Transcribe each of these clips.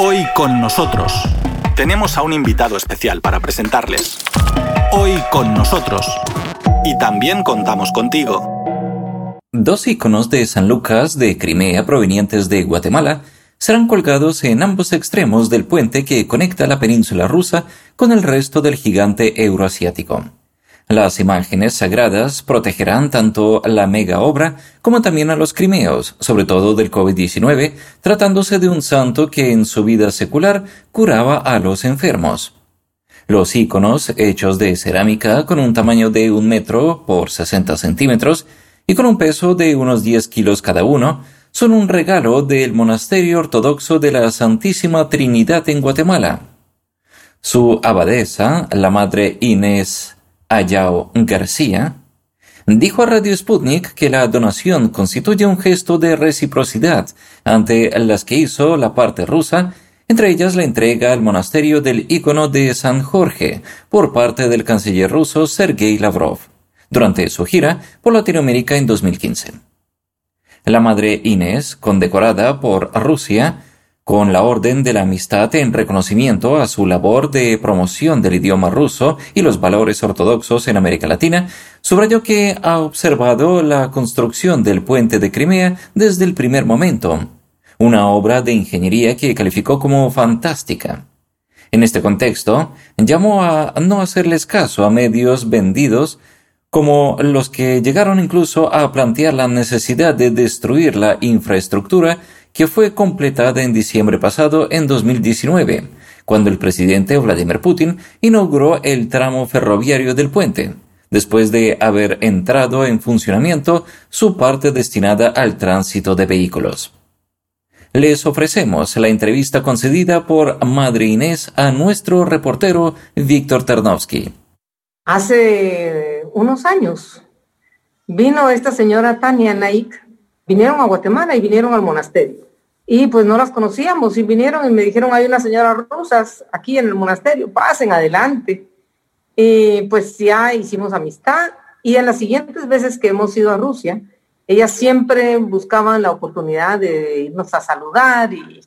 Hoy con nosotros tenemos a un invitado especial para presentarles. Hoy con nosotros. Y también contamos contigo. Dos iconos de San Lucas de Crimea provenientes de Guatemala serán colgados en ambos extremos del puente que conecta la península rusa con el resto del gigante euroasiático. Las imágenes sagradas protegerán tanto la mega obra como también a los crimeos, sobre todo del COVID-19, tratándose de un santo que en su vida secular curaba a los enfermos. Los iconos, hechos de cerámica con un tamaño de un metro por 60 centímetros y con un peso de unos 10 kilos cada uno, son un regalo del Monasterio Ortodoxo de la Santísima Trinidad en Guatemala. Su abadesa, la Madre Inés Ayao García, dijo a Radio Sputnik que la donación constituye un gesto de reciprocidad ante las que hizo la parte rusa, entre ellas la entrega al monasterio del ícono de San Jorge por parte del canciller ruso Sergei Lavrov, durante su gira por Latinoamérica en 2015. La madre Inés, condecorada por Rusia, con la Orden de la Amistad en reconocimiento a su labor de promoción del idioma ruso y los valores ortodoxos en América Latina, subrayó que ha observado la construcción del puente de Crimea desde el primer momento, una obra de ingeniería que calificó como fantástica. En este contexto, llamó a no hacerles caso a medios vendidos como los que llegaron incluso a plantear la necesidad de destruir la infraestructura que fue completada en diciembre pasado en 2019, cuando el presidente Vladimir Putin inauguró el tramo ferroviario del puente, después de haber entrado en funcionamiento su parte destinada al tránsito de vehículos. Les ofrecemos la entrevista concedida por Madre Inés a nuestro reportero Víctor Tarnowski. Hace unos años vino esta señora Tania Naik vinieron a Guatemala y vinieron al monasterio. Y pues no las conocíamos y vinieron y me dijeron, hay unas señoras rusas aquí en el monasterio, pasen adelante. Y pues ya hicimos amistad y en las siguientes veces que hemos ido a Rusia, ellas siempre buscaban la oportunidad de irnos a saludar y,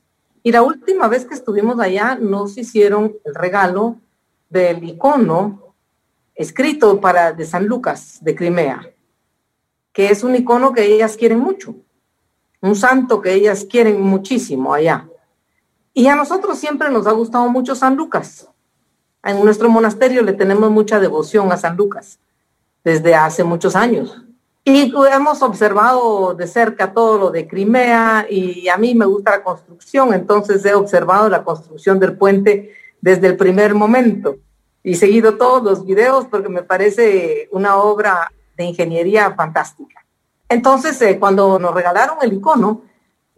y la última vez que estuvimos allá nos hicieron el regalo del icono escrito para de San Lucas de Crimea que es un icono que ellas quieren mucho, un santo que ellas quieren muchísimo allá. Y a nosotros siempre nos ha gustado mucho San Lucas. En nuestro monasterio le tenemos mucha devoción a San Lucas desde hace muchos años. Y hemos observado de cerca todo lo de Crimea y a mí me gusta la construcción, entonces he observado la construcción del puente desde el primer momento y seguido todos los videos porque me parece una obra de ingeniería fantástica. Entonces, eh, cuando nos regalaron el icono,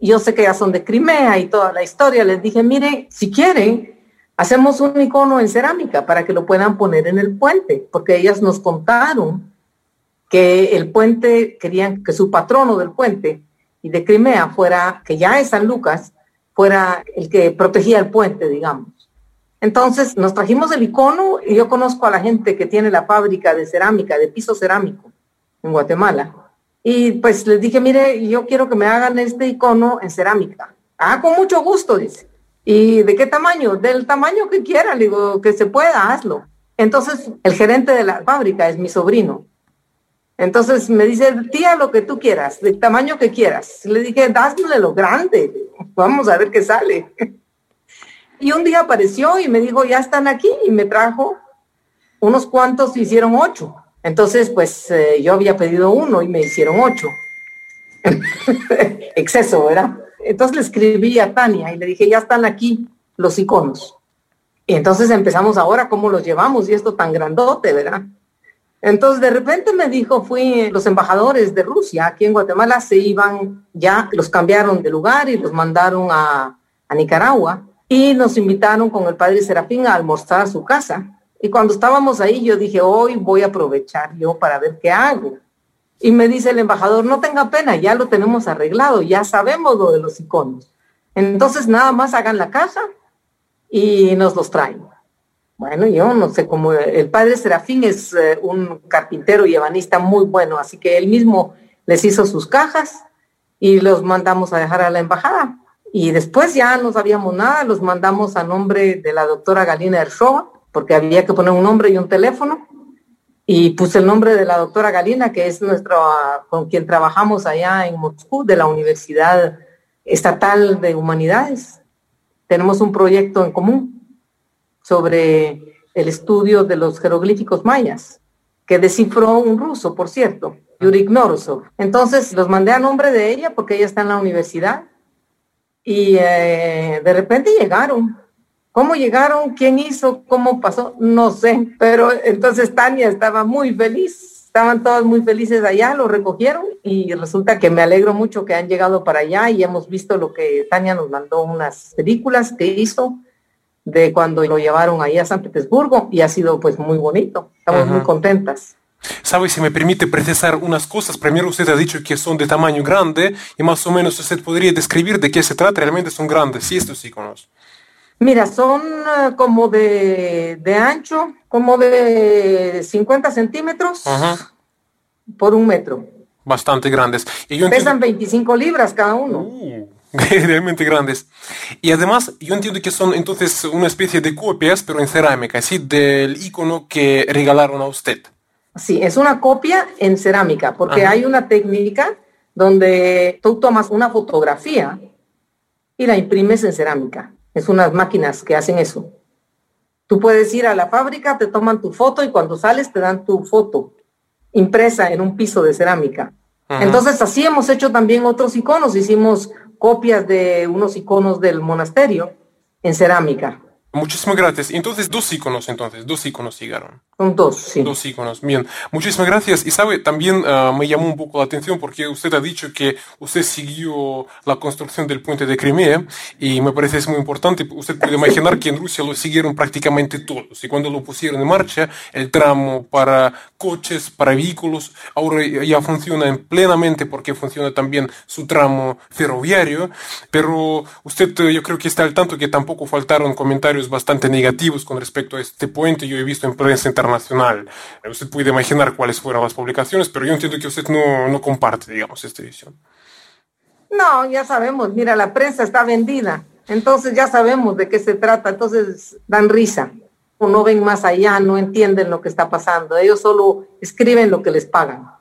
yo sé que ya son de Crimea y toda la historia, les dije, mire, si quieren, hacemos un icono en cerámica para que lo puedan poner en el puente, porque ellas nos contaron que el puente, querían que su patrono del puente y de Crimea fuera, que ya es San Lucas, fuera el que protegía el puente, digamos. Entonces nos trajimos el icono y yo conozco a la gente que tiene la fábrica de cerámica, de piso cerámico en Guatemala. Y pues les dije, mire, yo quiero que me hagan este icono en cerámica. Ah, con mucho gusto, dice. ¿Y de qué tamaño? Del tamaño que quiera, le digo, que se pueda, hazlo. Entonces, el gerente de la fábrica es mi sobrino. Entonces me dice, tía, lo que tú quieras, del tamaño que quieras. Le dije, dásle lo grande, vamos a ver qué sale. Y un día apareció y me dijo, ya están aquí, y me trajo unos cuantos, hicieron ocho. Entonces, pues eh, yo había pedido uno y me hicieron ocho. Exceso, ¿verdad? Entonces le escribí a Tania y le dije, ya están aquí los iconos. Y entonces empezamos ahora cómo los llevamos y esto tan grandote, ¿verdad? Entonces de repente me dijo, fui, los embajadores de Rusia aquí en Guatemala se iban, ya los cambiaron de lugar y los mandaron a, a Nicaragua y nos invitaron con el padre Serafín a almorzar a su casa. Y cuando estábamos ahí, yo dije, hoy voy a aprovechar yo para ver qué hago. Y me dice el embajador, no tenga pena, ya lo tenemos arreglado, ya sabemos lo de los iconos. Entonces nada más hagan la caja y nos los traen. Bueno, yo no sé cómo, el padre Serafín es eh, un carpintero y ebanista muy bueno, así que él mismo les hizo sus cajas y los mandamos a dejar a la embajada Y después ya no sabíamos nada, los mandamos a nombre de la doctora Galina Ershova, porque había que poner un nombre y un teléfono. Y puse el nombre de la doctora Galina, que es nuestra, con quien trabajamos allá en Moscú, de la Universidad Estatal de Humanidades. Tenemos un proyecto en común sobre el estudio de los jeroglíficos mayas, que descifró un ruso, por cierto, Yuri Gnorosov. Entonces los mandé a nombre de ella porque ella está en la universidad y eh, de repente llegaron. ¿Cómo llegaron? ¿Quién hizo? ¿Cómo pasó? No sé, pero entonces Tania estaba muy feliz, estaban todos muy felices allá, lo recogieron y resulta que me alegro mucho que han llegado para allá y hemos visto lo que Tania nos mandó unas películas que hizo de cuando lo llevaron ahí a San Petersburgo y ha sido pues muy bonito, estamos muy contentas. ¿Sabe si me permite precisar unas cosas? Primero usted ha dicho que son de tamaño grande y más o menos usted podría describir de qué se trata. Realmente son grandes, sí, estos iconos. Mira, son eh, como de, de, ancho, como de 50 centímetros por un metro. Bastante grandes. Y Pesan 25 libras cada uno. Uh, realmente grandes. Y además, yo entiendo que son entonces una especie de copias, pero en cerámica, así del icono que regalaron a usted. Sí, es una copia en cerámica, porque hay una técnica donde tú tomas una fotografía y la imprimes en cerámica. Es unas máquinas que hacen eso. Tú puedes ir a la fábrica, te toman tu foto y cuando sales te dan tu foto impresa en un piso de cerámica. Entonces así hemos hecho también otros iconos. Hicimos copias de unos iconos del monasterio en cerámica. Muchísimas gracias. Entonces, dos iconos, entonces, dos iconos llegaron. Dos, sí. Dos iconos, bien. Muchísimas gracias. Y sabe, también ah, me llamó un poco la atención porque usted ha dicho que usted siguió la construcción del puente de Crimea y me parece es muy importante. Usted puede imaginar que en Rusia lo siguieron prácticamente todos y cuando lo pusieron en marcha, el tramo para coches, para vehículos, ahora ya funciona plenamente porque funciona también su tramo ferroviario, pero usted yo creo que está al tanto que tampoco faltaron comentarios bastante negativos con respecto a este puente. Yo he visto en prensa internacional. Usted puede imaginar cuáles fueron las publicaciones, pero yo entiendo que usted no, no comparte, digamos, esta visión. No, ya sabemos. Mira, la prensa está vendida. Entonces ya sabemos de qué se trata. Entonces dan risa. O no ven más allá, no entienden lo que está pasando. Ellos solo escriben lo que les pagan.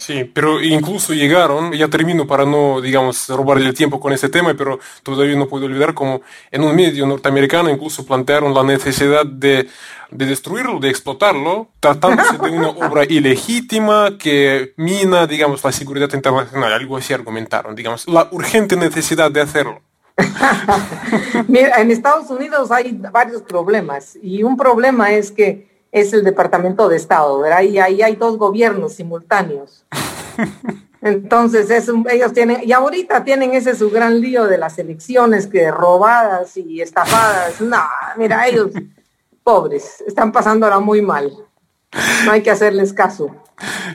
Sí, pero incluso llegaron, ya termino para no, digamos, robarle el tiempo con ese tema, pero todavía no puedo olvidar como en un medio norteamericano incluso plantearon la necesidad de, de destruirlo, de explotarlo, tratándose de una obra ilegítima que mina, digamos, la seguridad internacional, algo así argumentaron, digamos, la urgente necesidad de hacerlo. Mira, en Estados Unidos hay varios problemas y un problema es que es el Departamento de Estado, ¿verdad? Y ahí hay dos gobiernos simultáneos. Entonces, es ellos tienen, y ahorita tienen ese su gran lío de las elecciones que robadas y estafadas. No, mira, ellos, pobres, están pasando ahora muy mal. No hay que hacerles caso.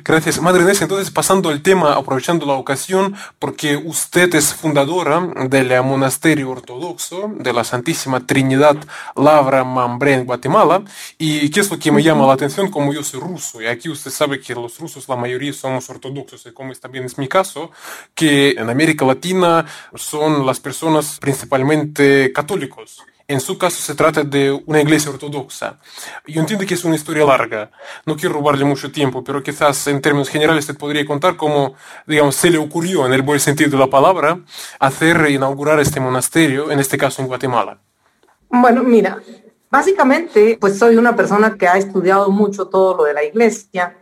Gracias, Madre Inés. Entonces, pasando el tema, aprovechando la ocasión, porque usted es fundadora del monasterio ortodoxo de la Santísima Trinidad Lavra Mambre en Guatemala, y qué es lo que me llama la atención, como yo soy ruso, y aquí usted sabe que los rusos, la mayoría somos ortodoxos, y como también es mi caso, que en América Latina son las personas principalmente católicos. En su caso se trata de una iglesia ortodoxa. Yo entiendo que es una historia larga, no quiero robarle mucho tiempo, pero quizás en términos generales te podría contar cómo, digamos, se le ocurrió, en el buen sentido de la palabra, hacer inaugurar este monasterio, en este caso en Guatemala. Bueno, mira, básicamente, pues soy una persona que ha estudiado mucho todo lo de la iglesia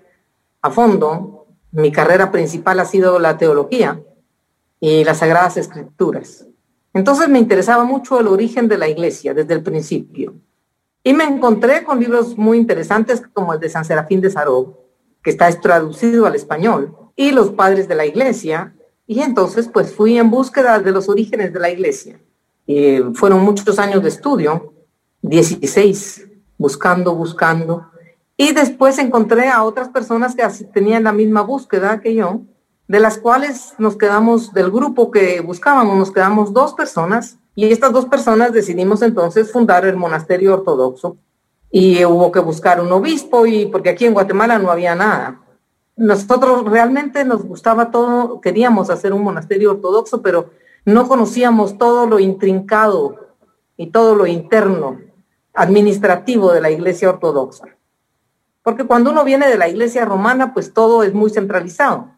a fondo. Mi carrera principal ha sido la teología y las sagradas escrituras. Entonces me interesaba mucho el origen de la iglesia desde el principio. Y me encontré con libros muy interesantes como el de San Serafín de Saró, que está traducido al español, y los padres de la iglesia. Y entonces pues fui en búsqueda de los orígenes de la iglesia. Y fueron muchos años de estudio, 16, buscando, buscando. Y después encontré a otras personas que tenían la misma búsqueda que yo de las cuales nos quedamos, del grupo que buscábamos, nos quedamos dos personas y estas dos personas decidimos entonces fundar el monasterio ortodoxo y hubo que buscar un obispo y porque aquí en Guatemala no había nada. Nosotros realmente nos gustaba todo, queríamos hacer un monasterio ortodoxo, pero no conocíamos todo lo intrincado y todo lo interno administrativo de la Iglesia Ortodoxa. Porque cuando uno viene de la Iglesia Romana, pues todo es muy centralizado.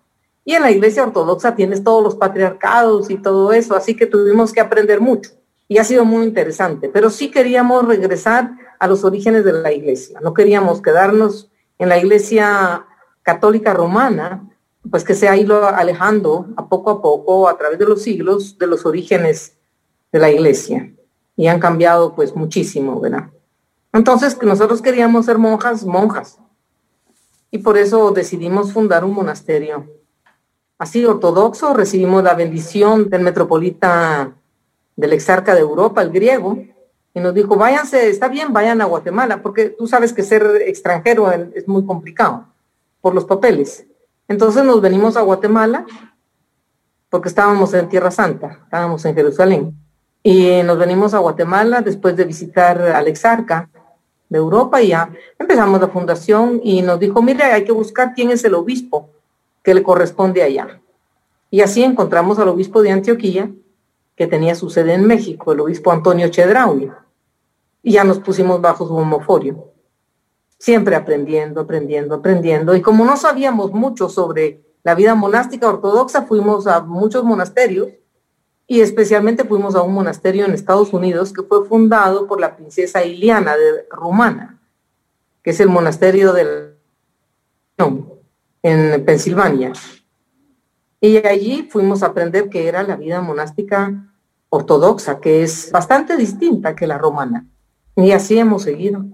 Y en la Iglesia Ortodoxa tienes todos los patriarcados y todo eso, así que tuvimos que aprender mucho. Y ha sido muy interesante, pero sí queríamos regresar a los orígenes de la Iglesia. No queríamos quedarnos en la Iglesia católica romana, pues que se ha ido alejando a poco a poco a través de los siglos de los orígenes de la iglesia y han cambiado pues muchísimo, ¿verdad? Entonces nosotros queríamos ser monjas, monjas y por eso decidimos fundar un monasterio. Así ortodoxo, recibimos la bendición del metropolita del exarca de Europa, el griego, y nos dijo, váyanse, está bien, vayan a Guatemala, porque tú sabes que ser extranjero es muy complicado por los papeles. Entonces nos venimos a Guatemala porque estábamos en Tierra Santa, estábamos en Jerusalén. Y nos venimos a Guatemala después de visitar al exarca de Europa y ya empezamos la fundación y nos dijo, mire, hay que buscar quién es el obispo que le corresponde allá. Y así encontramos al obispo de Antioquía, que tenía su sede en México, el obispo Antonio Chedraui. Y ya nos pusimos bajo su homoforio siempre aprendiendo, aprendiendo, aprendiendo. Y como no sabíamos mucho sobre la vida monástica ortodoxa, fuimos a muchos monasterios y especialmente fuimos a un monasterio en Estados Unidos que fue fundado por la princesa Iliana de Rumana, que es el monasterio de en Pensilvania. Y allí fuimos a aprender que era la vida monástica ortodoxa, que es bastante distinta que la romana. Y así hemos seguido.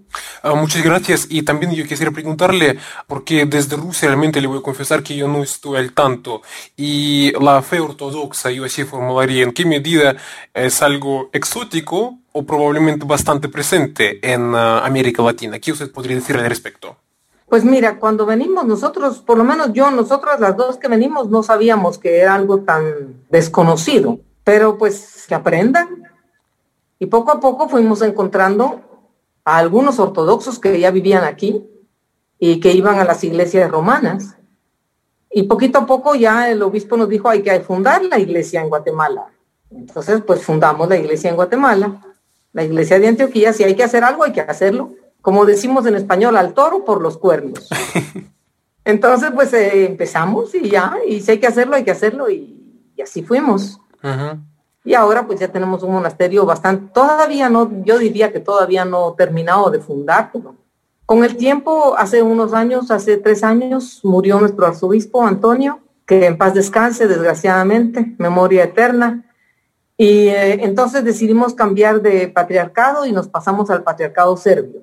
Ah, muchas gracias. Y también yo quisiera preguntarle, porque desde Rusia realmente le voy a confesar que yo no estoy al tanto. Y la fe ortodoxa, yo así formularía, ¿en qué medida es algo exótico o probablemente bastante presente en ah, América Latina? ¿Qué usted podría decir al respecto? Pues mira, cuando venimos nosotros, por lo menos yo, nosotras las dos que venimos, no sabíamos que era algo tan desconocido, pero pues que aprendan, y poco a poco fuimos encontrando a algunos ortodoxos que ya vivían aquí y que iban a las iglesias romanas. Y poquito a poco ya el obispo nos dijo hay que fundar la iglesia en Guatemala. Entonces, pues fundamos la iglesia en Guatemala, la iglesia de Antioquía. Si hay que hacer algo, hay que hacerlo. Como decimos en español, al toro por los cuernos. Entonces, pues eh, empezamos y ya, y si hay que hacerlo, hay que hacerlo. Y, así fuimos. Y ahora pues ya tenemos un monasterio bastante, todavía no, yo diría que todavía no terminado de fundar. Con el tiempo, hace unos años, hace tres años, murió nuestro arzobispo Antonio, que en paz descanse, desgraciadamente, memoria eterna. Y eh, entonces decidimos cambiar de patriarcado y nos pasamos al patriarcado serbio.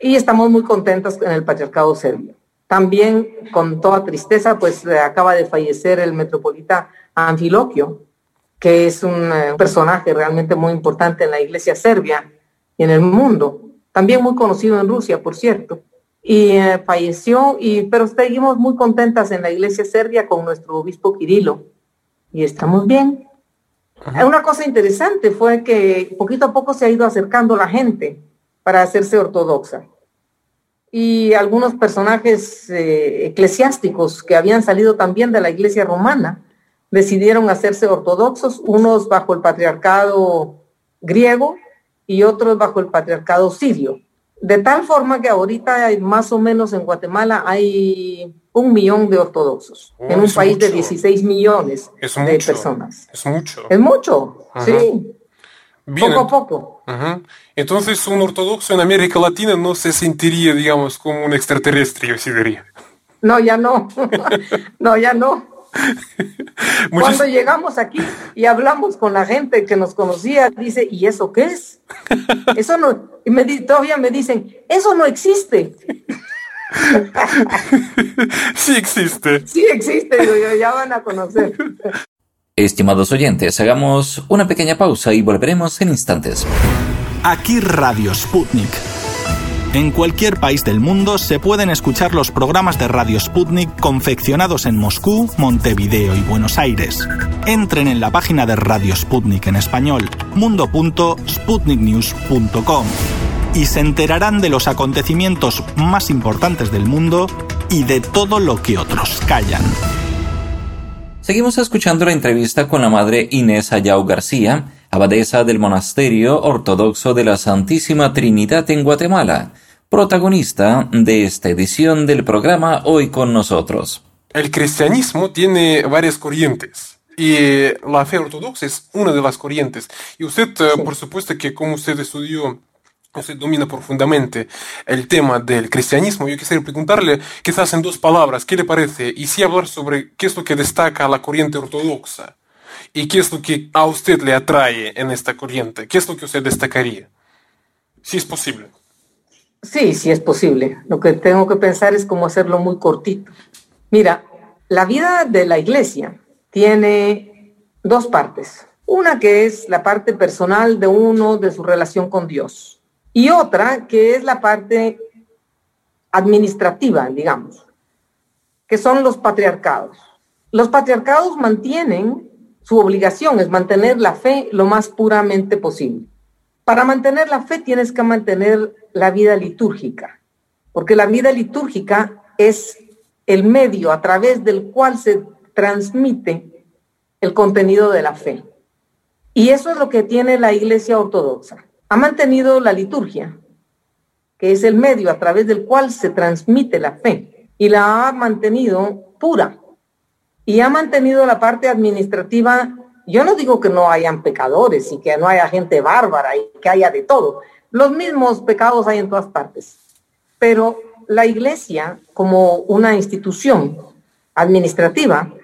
Y estamos muy contentos en el patriarcado serbio. También, con toda tristeza, pues acaba de fallecer el metropolita Anfiloquio, que es un eh, personaje realmente muy importante en la iglesia serbia y en el mundo, también muy conocido en Rusia, por cierto. Y eh, falleció, y, pero seguimos muy contentas en la iglesia serbia con nuestro obispo Kirilo, y estamos bien. Una cosa interesante fue que poquito a poco se ha ido acercando la gente para hacerse ortodoxa. Y algunos personajes eh, eclesiásticos que habían salido también de la iglesia romana, decidieron hacerse ortodoxos, unos bajo el patriarcado griego y otros bajo el patriarcado sirio. De tal forma que ahorita hay más o menos en Guatemala hay un millón de ortodoxos oh, en un país de 16 millones de personas. Es mucho. Es mucho, sí. Poco a poco. Entonces un ortodoxo en América Latina no se sentiría, digamos, como un extraterrestre, yo sí diría. No, ya no. no, ya no. Cuando llegamos aquí y hablamos con la gente que nos conocía, dice, ¿y eso qué es? Eso no, y me, todavía me dicen, eso no existe. Sí existe. Sí existe, ya van a conocer. Estimados oyentes, hagamos una pequeña pausa y volveremos en instantes. Aquí Radio Sputnik en cualquier país del mundo se pueden escuchar los programas de Radio Sputnik confeccionados en Moscú, Montevideo y Buenos Aires. Entren en la página de Radio Sputnik en español, mundo.sputniknews.com, y se enterarán de los acontecimientos más importantes del mundo y de todo lo que otros callan. Seguimos escuchando la entrevista con la madre Inés Ayau García, abadesa del Monasterio Ortodoxo de la Santísima Trinidad en Guatemala, protagonista de esta edición del programa Hoy con nosotros. El cristianismo tiene varias corrientes. Y la fe ortodoxa es una de las corrientes. Y usted, eh, por supuesto que como usted estudió usted domina profundamente el tema del cristianismo, yo quisiera preguntarle, quizás en dos palabras, ¿qué le parece? Y sí hablar sobre qué es lo que destaca a la corriente ortodoxa y qué es lo que a usted le atrae en esta corriente, qué es lo que usted destacaría, si es posible. Sí, sí es posible. Lo que tengo que pensar es cómo hacerlo muy cortito. Mira, la vida de la iglesia tiene dos partes. Una que es la parte personal de uno, de su relación con Dios y otra que es la parte administrativa, digamos, que son los patriarcados. Los patriarcados mantienen, su obligación es mantener la fe lo más puramente posible. Para mantener la fe tienes que mantener la vida litúrgica, porque la vida litúrgica es el medio a través del cual se transmite el contenido de la fe. Y eso es lo que tiene la Iglesia Ortodoxa ha mantenido la liturgia, que es el medio a través del cual se transmite la fe, y la ha mantenido pura. Y ha mantenido la parte administrativa. Yo no digo que no hayan pecadores y que no haya gente bárbara y que haya de todo. Los mismos pecados hay en todas partes. Pero la iglesia, como una institución administrativa,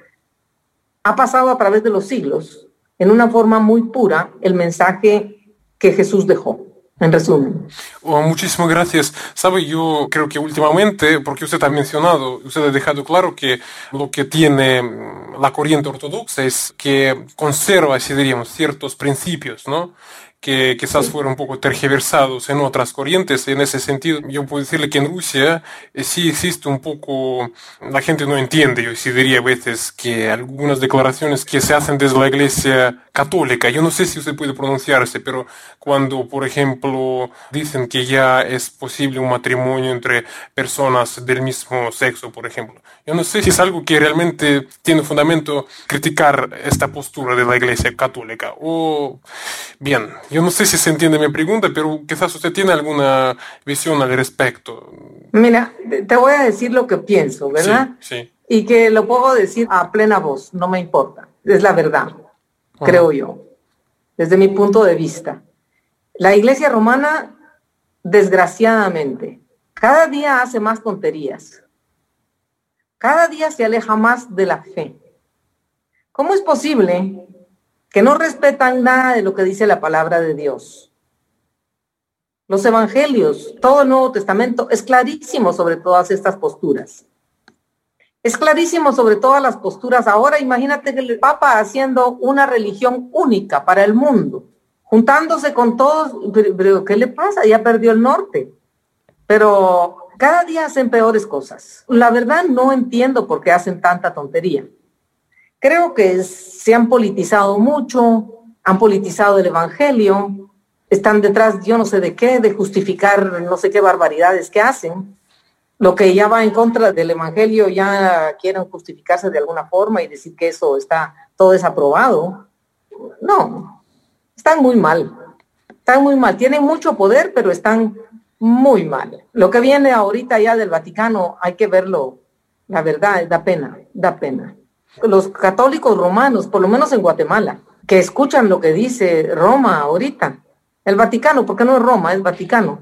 ha pasado a través de los siglos, en una forma muy pura, el mensaje que Jesús dejó. En resumen. Oh, muchísimas gracias. Sabe, yo creo que últimamente, porque usted ha mencionado, usted ha dejado claro que lo que tiene mm, la corriente ortodoxa es que conserva, si diríamos, ciertos principios, ¿no? Que quizás fueron un poco tergiversados en otras corrientes. En ese sentido, yo puedo decirle que en Rusia eh, sí existe un poco, la gente no entiende, yo sí diría a veces que algunas declaraciones que se hacen desde la Iglesia católica, yo no sé si usted puede pronunciarse, pero cuando, por ejemplo, dicen que ya es posible un matrimonio entre personas del mismo sexo, por ejemplo, yo no sé si es algo que realmente tiene fundamento criticar esta postura de la Iglesia católica. O, bien, yo no sé si se entiende mi pregunta, pero quizás usted tiene alguna visión al respecto. Mira, te voy a decir lo que pienso, ¿verdad? Sí. Y que lo puedo decir a plena voz, no me importa. Es la verdad, creo yo, desde mi punto de vista. La Iglesia romana, desgraciadamente, cada día hace más tonterías cada día se aleja más de la fe. ¿Cómo es posible que no respetan nada de lo que dice la palabra de Dios? Los evangelios, todo el Nuevo Testamento es clarísimo sobre todas estas posturas. Es clarísimo sobre todas las posturas. Ahora imagínate que el Papa haciendo una religión única para el mundo, juntándose con todos, pero, ¿qué le pasa? Ya perdió el norte. Pero cada día hacen peores cosas. La verdad no entiendo por qué hacen tanta tontería. Creo que se han politizado mucho, han politizado el Evangelio, están detrás, yo no sé de qué, de justificar no sé qué barbaridades que hacen. Lo que ya va en contra del Evangelio ya quieren justificarse de alguna forma y decir que eso está todo desaprobado. No, están muy mal, están muy mal, tienen mucho poder, pero están muy mal. Lo que viene ahorita ya del Vaticano hay que verlo, la verdad, da pena, da pena. Los católicos romanos, por lo menos en Guatemala, que escuchan lo que dice Roma ahorita, el Vaticano, porque no es Roma, es Vaticano.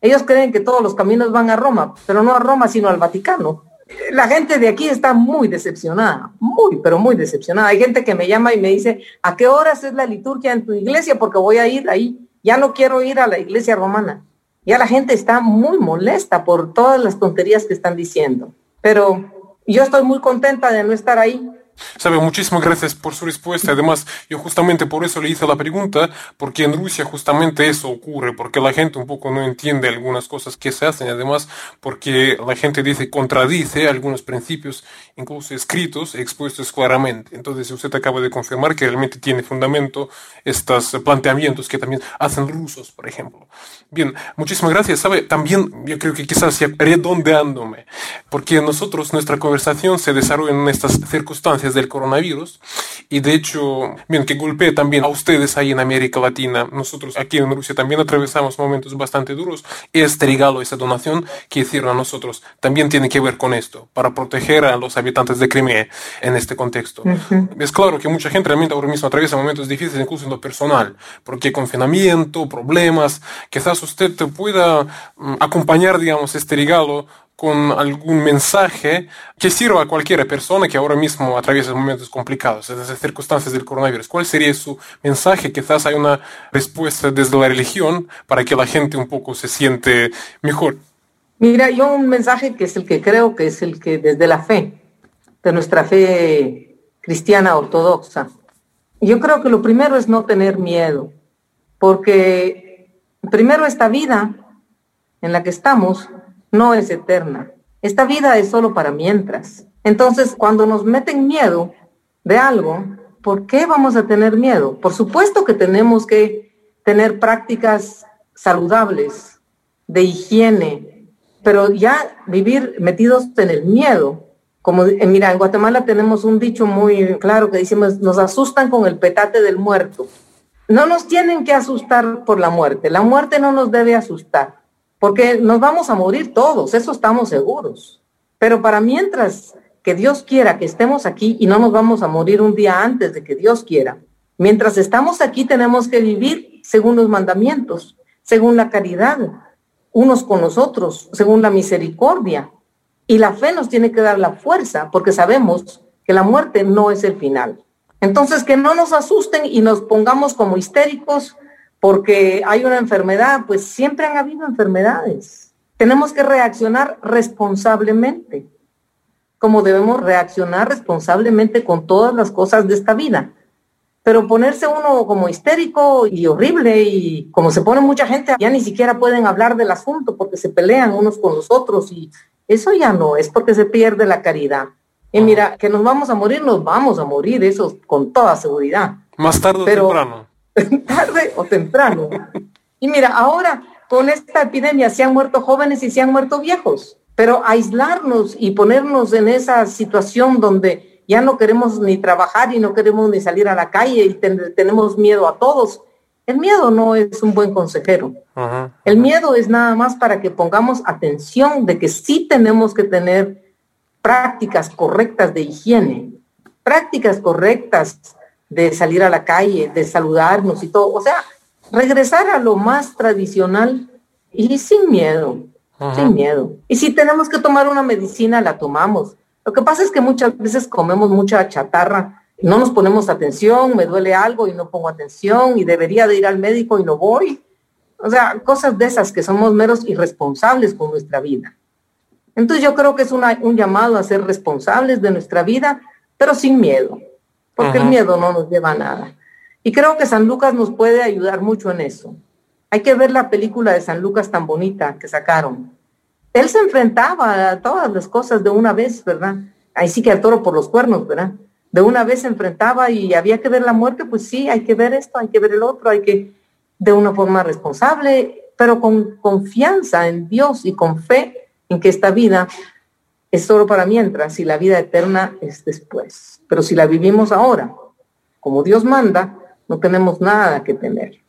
Ellos creen que todos los caminos van a Roma, pero no a Roma, sino al Vaticano. La gente de aquí está muy decepcionada, muy, pero muy decepcionada. Hay gente que me llama y me dice, ¿a qué horas es la liturgia en tu iglesia? Porque voy a ir ahí. Ya no quiero ir a la iglesia romana. Ya la gente está muy molesta por todas las tonterías que están diciendo. Pero yo estoy muy contenta de no estar ahí Sabe, muchísimas gracias por su respuesta. Además, yo justamente por eso le hice la pregunta, porque en Rusia justamente eso ocurre, porque la gente un poco no entiende algunas cosas que se hacen, además porque la gente dice contradice algunos principios, incluso escritos, expuestos claramente. Entonces, usted acaba de confirmar que realmente tiene fundamento estos planteamientos que también hacen rusos, por ejemplo. Bien, muchísimas gracias. Sabe, también yo creo que quizás ya redondeándome, porque nosotros, nuestra conversación se desarrolla en estas circunstancias del coronavirus. Y de hecho, bien, que golpee también a ustedes ahí en América Latina. Nosotros aquí en Rusia también atravesamos momentos bastante duros. Este regalo, esta donación que hicieron a nosotros, también tiene que ver con esto, para proteger a los habitantes de Crimea en este contexto. Es claro que mucha gente realmente ahora mismo atraviesa momentos difíciles, incluso en lo personal, porque confinamiento, problemas, quizás usted pueda mm, acompañar, digamos, este regalo con algún mensaje que sirva a cualquier persona que ahora mismo atraviesa momentos complicados, esas circunstancias del coronavirus. ¿Cuál sería su mensaje? Quizás hay una respuesta desde la religión para que la gente un poco se siente mejor. Mira, yo un mensaje que es el que creo que es el que desde la fe, de nuestra fe cristiana ortodoxa, yo creo que lo primero es no tener miedo, porque primero esta vida en la que estamos, no es eterna. Esta vida es solo para mientras. Entonces, cuando nos meten miedo de algo, ¿por qué vamos a tener miedo? Por supuesto que tenemos que tener prácticas saludables, de higiene, pero ya vivir metidos en el miedo. Como, mira, en Guatemala tenemos un dicho muy claro que decimos, nos asustan con el petate del muerto. No nos tienen que asustar por la muerte. La muerte no nos debe asustar porque nos vamos a morir todos, eso estamos seguros. Pero para mientras que Dios quiera que estemos aquí y no nos vamos a morir un día antes de que Dios quiera, mientras estamos aquí tenemos que vivir según los mandamientos, según la caridad, unos con los otros, según la misericordia. Y la fe nos tiene que dar la fuerza porque sabemos que la muerte no es el final. Entonces, que no nos asusten y nos pongamos como histéricos porque hay una enfermedad, pues siempre han habido enfermedades. Tenemos que reaccionar responsablemente, como debemos reaccionar responsablemente con todas las cosas de esta vida. Pero ponerse uno como histérico y horrible y como se pone mucha gente, ya ni siquiera pueden hablar del asunto porque se pelean unos con los otros y eso ya no, es porque se pierde la caridad. Y mira, que nos vamos a morir, nos vamos a morir, eso con toda seguridad. Más tarde o temprano tarde o temprano. Y mira, ahora con esta epidemia se han muerto jóvenes y se han muerto viejos, pero aislarnos y ponernos en esa situación donde ya no queremos ni trabajar y no queremos ni salir a la calle y tenemos miedo a todos, el miedo no es un buen consejero. El miedo es nada más para que pongamos atención de que sí tenemos que tener prácticas correctas de higiene, prácticas correctas de salir a la calle, de saludarnos y todo. O sea, regresar a lo más tradicional y sin miedo, sin miedo. Y si tenemos que tomar una medicina, la tomamos. Lo que pasa es que muchas veces comemos mucha chatarra, no nos ponemos atención, me duele algo y no pongo atención y debería de ir al médico y no voy. O sea, cosas de esas que somos meros irresponsables con nuestra vida. Entonces yo creo que es un llamado a ser responsables de nuestra vida, pero sin miedo porque el miedo no nos lleva a nada. Y creo que San Lucas nos puede ayudar mucho en eso. Hay que ver la película de San Lucas tan bonita que sacaron. Él se enfrentaba a todas las cosas de una vez, ¿verdad? Ahí sí que al toro por los cuernos, ¿verdad? De una vez se enfrentaba y había que ver la muerte, pues sí, hay que ver esto, hay que ver el otro, hay que, de una forma responsable, pero con confianza en Dios y con fe en que esta vida es solo para mientras y la vida eterna es después. Pero si la vivimos ahora, como Dios manda, no tenemos nada que temer.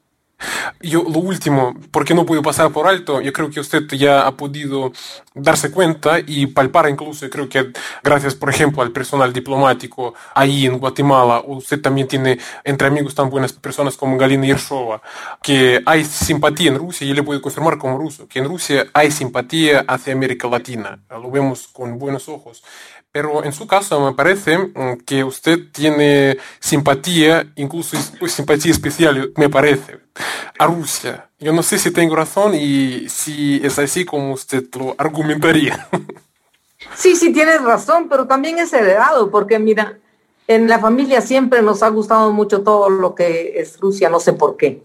Yo, lo último, porque no puedo pasar por alto, yo creo que usted ya ha podido darse cuenta y palpar incluso, creo que gracias, por ejemplo, al personal diplomático ahí en Guatemala, usted también tiene entre amigos tan buenas personas como Galina Yershova, que hay simpatía en Rusia, y yo le puedo confirmar como ruso, que en Rusia hay simpatía hacia América Latina, lo vemos con buenos ojos. Pero en su caso me parece mm, que usted tiene simpatía, incluso pues, simpatía especial, me parece, a Rusia. Yo no sé si tengo razón y si es así como usted lo argumentaría. Sí, sí, tienes razón, pero también es heredado, porque mira, en la familia siempre nos ha gustado mucho todo lo que es Rusia, no sé por qué.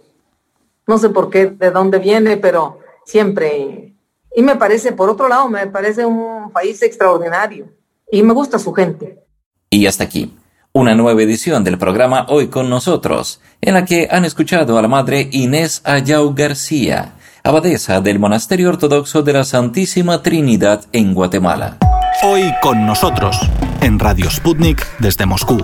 No sé por qué, de dónde viene, pero siempre. Y me parece, por otro lado, me parece un país extraordinario y me gusta su gente. Y hasta aquí, una nueva edición del programa Hoy con nosotros, en la que han escuchado a la madre Inés Ayau García, abadesa del Monasterio Ortodoxo de la Santísima Trinidad en Guatemala. Hoy con nosotros, en Radio Sputnik desde Moscú.